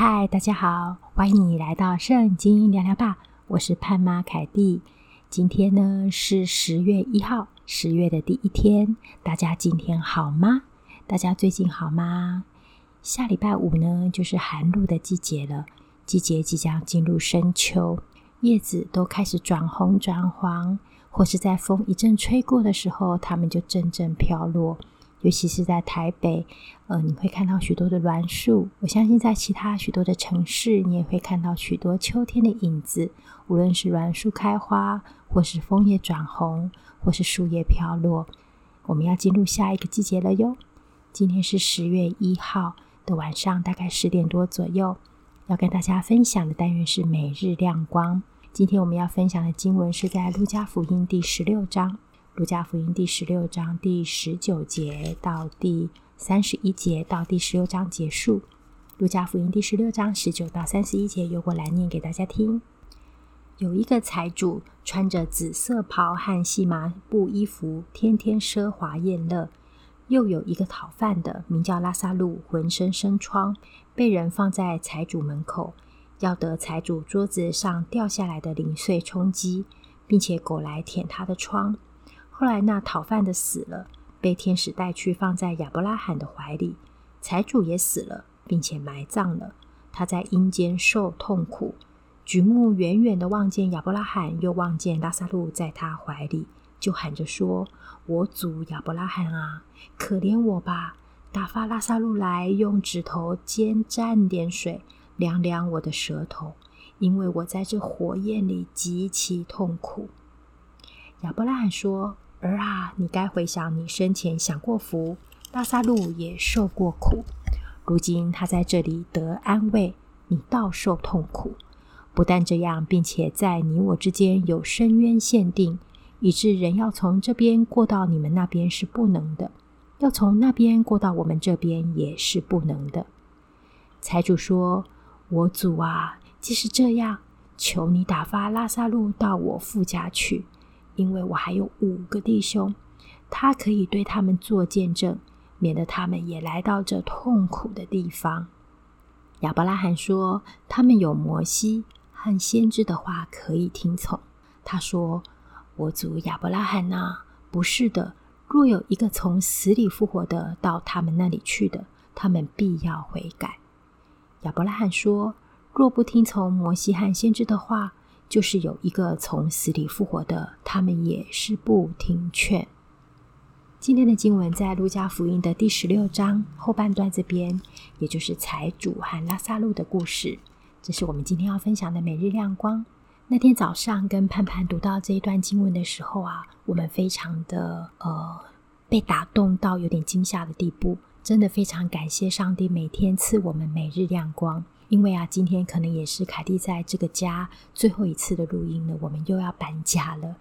嗨，大家好，欢迎你来到圣经聊聊吧。我是潘妈凯蒂。今天呢是十月一号，十月的第一天。大家今天好吗？大家最近好吗？下礼拜五呢就是寒露的季节了，季节即将进入深秋，叶子都开始转红转黄，或是在风一阵吹过的时候，它们就阵阵飘落。尤其是在台北，呃，你会看到许多的栾树。我相信在其他许多的城市，你也会看到许多秋天的影子。无论是栾树开花，或是枫叶转红，或是树叶飘落，我们要进入下一个季节了哟。今天是十月一号的晚上，大概十点多左右，要跟大家分享的单元是每日亮光。今天我们要分享的经文是在路加福音第十六章。路加福音第十六章第十九节到第三十一节到第十六章结束。路加福音第十六章十九到三十一节，由我来念给大家听。有一个财主穿着紫色袍和细麻布衣服，天天奢华宴乐；又有一个讨饭的，名叫拉撒路，浑身生疮，被人放在财主门口，要得财主桌子上掉下来的零碎充饥，并且狗来舔他的疮。后来，那讨饭的死了，被天使带去放在亚伯拉罕的怀里。财主也死了，并且埋葬了。他在阴间受痛苦，举目远远的望见亚伯拉罕，又望见拉撒路在他怀里，就喊着说：“我祖亚伯拉罕啊，可怜我吧！打发拉撒路来，用指头尖蘸点水，凉凉我的舌头，因为我在这火焰里极其痛苦。”亚伯拉罕说。儿啊，你该回想你生前享过福，拉萨路也受过苦，如今他在这里得安慰，你倒受痛苦。不但这样，并且在你我之间有深渊限定，以致人要从这边过到你们那边是不能的，要从那边过到我们这边也是不能的。财主说：“我主啊，既是这样，求你打发拉萨路到我父家去。”因为我还有五个弟兄，他可以对他们做见证，免得他们也来到这痛苦的地方。亚伯拉罕说：“他们有摩西和先知的话可以听从。”他说：“我主亚伯拉罕呐，不是的。若有一个从死里复活的到他们那里去的，他们必要悔改。”亚伯拉罕说：“若不听从摩西和先知的话。”就是有一个从死里复活的，他们也是不听劝。今天的经文在路加福音的第十六章后半段这边，也就是财主和拉撒路的故事。这是我们今天要分享的每日亮光。那天早上跟盼盼读到这一段经文的时候啊，我们非常的呃被打动到有点惊吓的地步，真的非常感谢上帝每天赐我们每日亮光。因为啊，今天可能也是凯蒂在这个家最后一次的录音了，我们又要搬家了。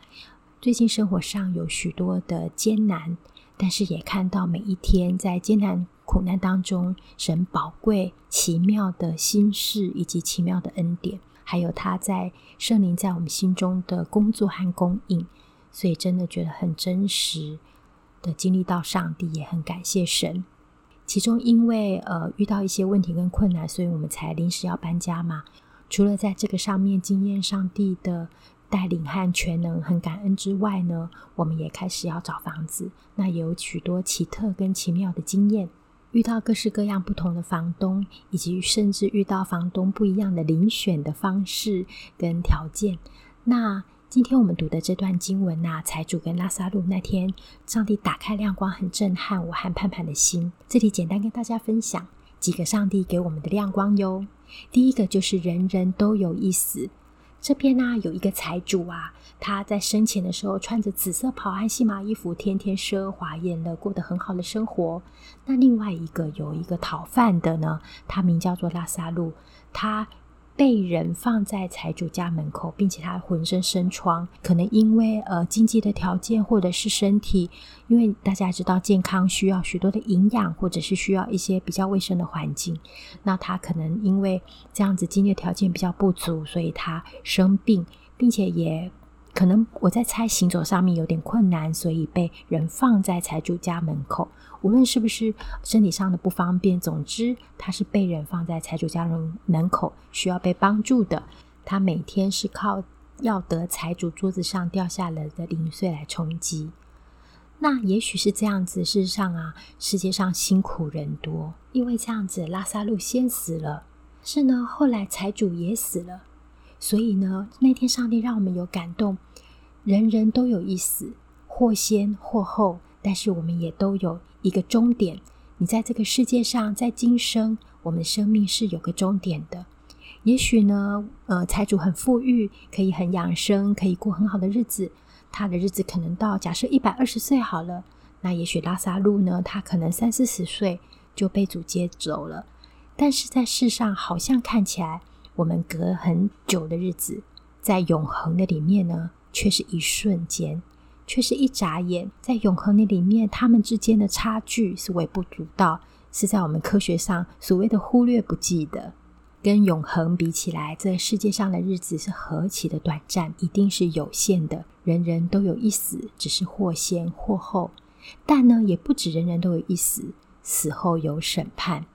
最近生活上有许多的艰难，但是也看到每一天在艰难苦难当中，神宝贵奇妙的心事以及奇妙的恩典，还有他在圣灵在我们心中的工作和供应，所以真的觉得很真实的经历到上帝，也很感谢神。其中，因为呃遇到一些问题跟困难，所以我们才临时要搬家嘛。除了在这个上面经验上帝的带领和全能，很感恩之外呢，我们也开始要找房子。那也有许多奇特跟奇妙的经验，遇到各式各样不同的房东，以及甚至遇到房东不一样的遴选的方式跟条件。那今天我们读的这段经文呐、啊，财主跟拉撒路那天，上帝打开亮光，很震撼我和盼盼的心。这里简单跟大家分享几个上帝给我们的亮光哟。第一个就是人人都有一死。这边呢、有一个财主啊，他在生前的时候穿着紫色袍和细麻衣服，天天奢华宴乐，过得很好的生活。那另外一个有一个讨饭的呢，他名叫做拉撒路，他。被人放在财主家门口，并且他浑身生疮，可能因为呃经济的条件，或者是身体，因为大家知道健康需要许多的营养，或者是需要一些比较卫生的环境。那他可能因为这样子经济条件比较不足，所以他生病，并且也可能我在猜行走上面有点困难，所以被人放在财主家门口。无论是不是身体上的不方便，总之他是被人放在财主家人门口，需要被帮助的。他每天是靠要得财主桌子上掉下来的零碎来充饥。那也许是这样子。事实上啊，世界上辛苦人多，因为这样子，拉萨路先死了，是呢，后来财主也死了。所以呢，那天上帝让我们有感动，人人都有一死，或先或后，但是我们也都有一个终点。你在这个世界上，在今生，我们生命是有个终点的。也许呢，呃，财主很富裕，可以很养生，可以过很好的日子。他的日子可能到假设一百二十岁好了，那也许拉萨路呢，他可能三四十岁就被主接走了。但是在世上，好像看起来。我们隔很久的日子，在永恒的里面呢，却是一瞬间，却是一眨眼。在永恒那里面，他们之间的差距是微不足道，是在我们科学上所谓的忽略不计的。跟永恒比起来，这个世界上的日子是何其的短暂，一定是有限的。人人都有一死，只是或先或后。但呢，也不止人人都有一死，死后有审判。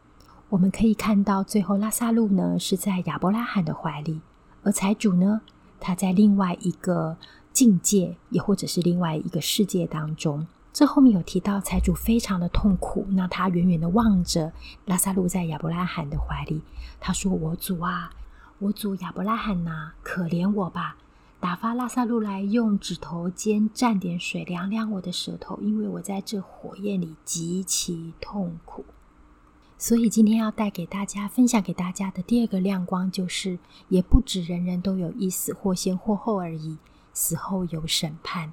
我们可以看到，最后拉撒路呢是在亚伯拉罕的怀里，而财主呢，他在另外一个境界，也或者是另外一个世界当中。这后面有提到，财主非常的痛苦，那他远远的望着拉撒路在亚伯拉罕的怀里，他说：“我主啊，我主亚伯拉罕呐、可怜我吧，打发拉撒路来，用指头尖蘸点水凉凉我的舌头，因为我在这火焰里极其痛苦。”所以今天要带给大家、分享给大家的第二个亮光，就是也不止人人都有一死，或先或后而已，死后有审判。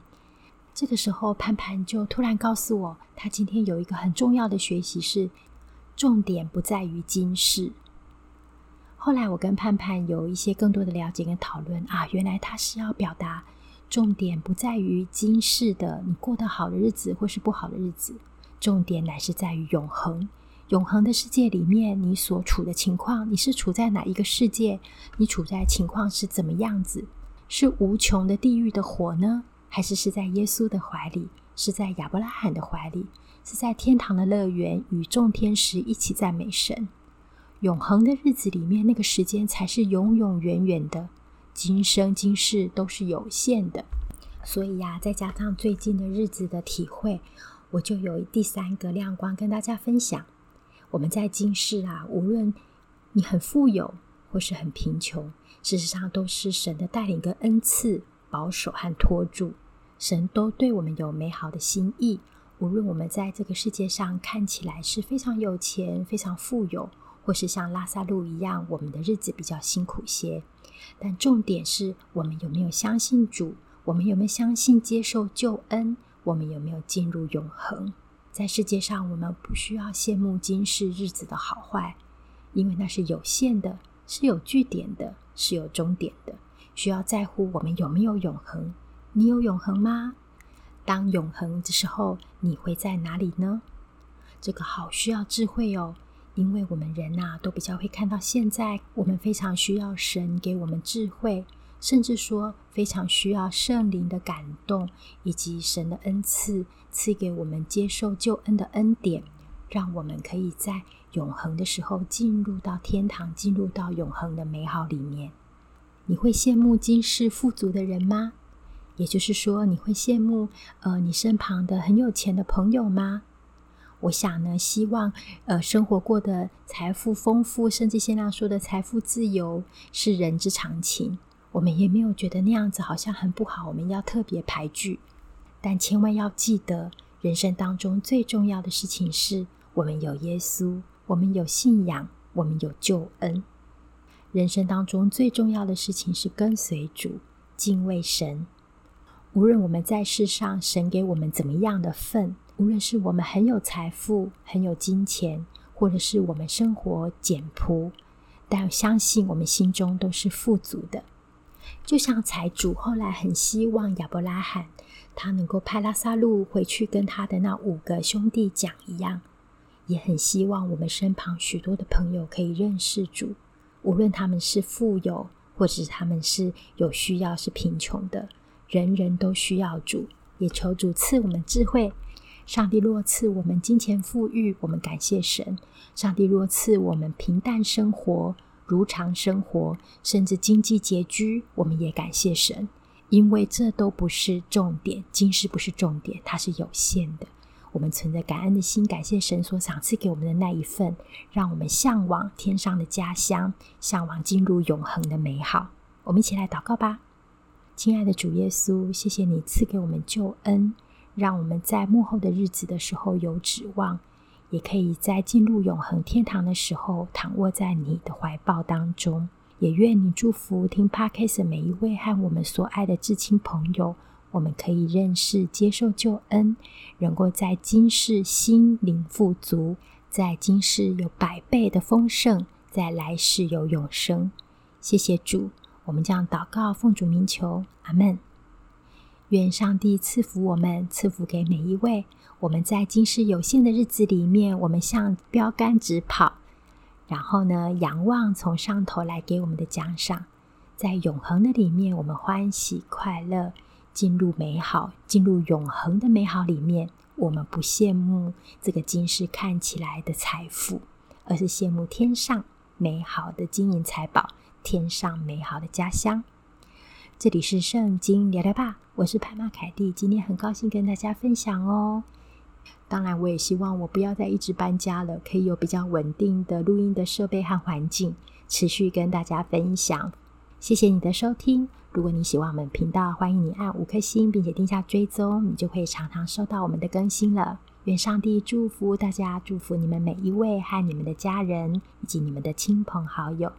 这个时候，盼盼就突然告诉我，他今天有一个很重要的学习是，重点不在于今世。后来我跟盼盼有一些更多的了解跟讨论啊，原来他是要表达，重点不在于今世的你过得好的日子或是不好的日子，重点乃是在于永恒。永恒的世界里面，你所处的情况，你是处在哪一个世界？你处在情况是怎么样子？是无穷的地狱的火呢？还是是在耶稣的怀里？是在亚伯拉罕的怀里？是在天堂的乐园，与众天使一起赞美神？永恒的日子里面，那个时间才是永永远远的。今生今世都是有限的。所以呀、再加上最近的日子的体会，我就有第三个亮光跟大家分享。我们在今世啊，无论你很富有或是很贫穷，事实上都是神的带领跟恩赐、保守和托住。神都对我们有美好的心意。无论我们在这个世界上看起来是非常有钱、非常富有，或是像拉萨路一样，我们的日子比较辛苦些。但重点是我们有没有相信主？我们有没有相信接受救恩？我们有没有进入永恒？在世界上，我们不需要羡慕今世日子的好坏，因为那是有限的，是有据点的，是有终点的。需要在乎我们有没有永恒？你有永恒吗？当永恒的时候，你会在哪里呢？这个好需要智慧哦，因为我们人呐、啊，都比较会看到现在，我们非常需要神给我们智慧。甚至说，非常需要圣灵的感动，以及神的恩赐赐给我们接受救恩的恩典，让我们可以在永恒的时候进入到天堂，进入到永恒的美好里面。你会羡慕今世富足的人吗？也就是说，你会羡慕呃你身旁的很有钱的朋友吗？我想呢，希望呃生活过得财富丰富，甚至现在说的财富自由，是人之常情。我们也没有觉得那样子好像很不好，我们要特别排拒。但千万要记得，人生当中最重要的事情是我们有耶稣，我们有信仰，我们有救恩。人生当中最重要的事情是跟随主，敬畏神。无论我们在世上，神给我们怎么样的份，无论是我们很有财富、很有金钱，或者是我们生活简朴，但相信我们心中都是富足的。就像财主后来很希望亚伯拉罕他能够派拉撒路回去跟他的那五个兄弟讲一样，也很希望我们身旁许多的朋友可以认识主，无论他们是富有，或者是他们是有需要、是贫穷的，人人都需要主，也求主赐我们智慧。上帝若赐我们金钱富裕，我们感谢神；上帝若赐我们平淡生活、如常生活，甚至经济拮据，我们也感谢神，因为这都不是重点，今世不是重点，它是有限的。我们存着感恩的心，感谢神所赏赐给我们的那一份，让我们向往天上的家乡，向往进入永恒的美好。我们一起来祷告吧。亲爱的主耶稣，谢谢你赐给我们救恩，让我们在幕后的日子的时候有指望，也可以在进入永恒天堂的时候躺卧在你的怀抱当中。也愿你祝福听 Podcast 每一位和我们所爱的至亲朋友。我们可以认识、接受救恩，能够在今世心灵富足，在今世有百倍的丰盛，在来世有永生。谢谢主，我们将祷告奉主名求，阿门。愿上帝赐福我们，赐福给每一位。我们在今世有限的日子里面，我们向标杆直跑，然后呢，仰望从上头来给我们的奖赏。在永恒的里面，我们欢喜快乐。进入美好，进入永恒的美好里面，我们不羡慕这个今世看起来的财富，而是羡慕天上美好的金银财宝，天上美好的家乡。这里是圣经聊聊吧，我是派玛凯蒂，今天很高兴跟大家分享哦。当然，我也希望我不要再一直搬家了，可以有比较稳定的录音的设备和环境，持续跟大家分享。谢谢你的收听。如果你喜欢我们频道，欢迎你按五颗星，并且订下追踪，你就会常常收到我们的更新了。愿上帝祝福大家，祝福你们每一位和你们的家人以及你们的亲朋好友。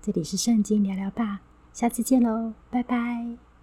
这里是圣经聊聊吧，下次见喽，拜拜。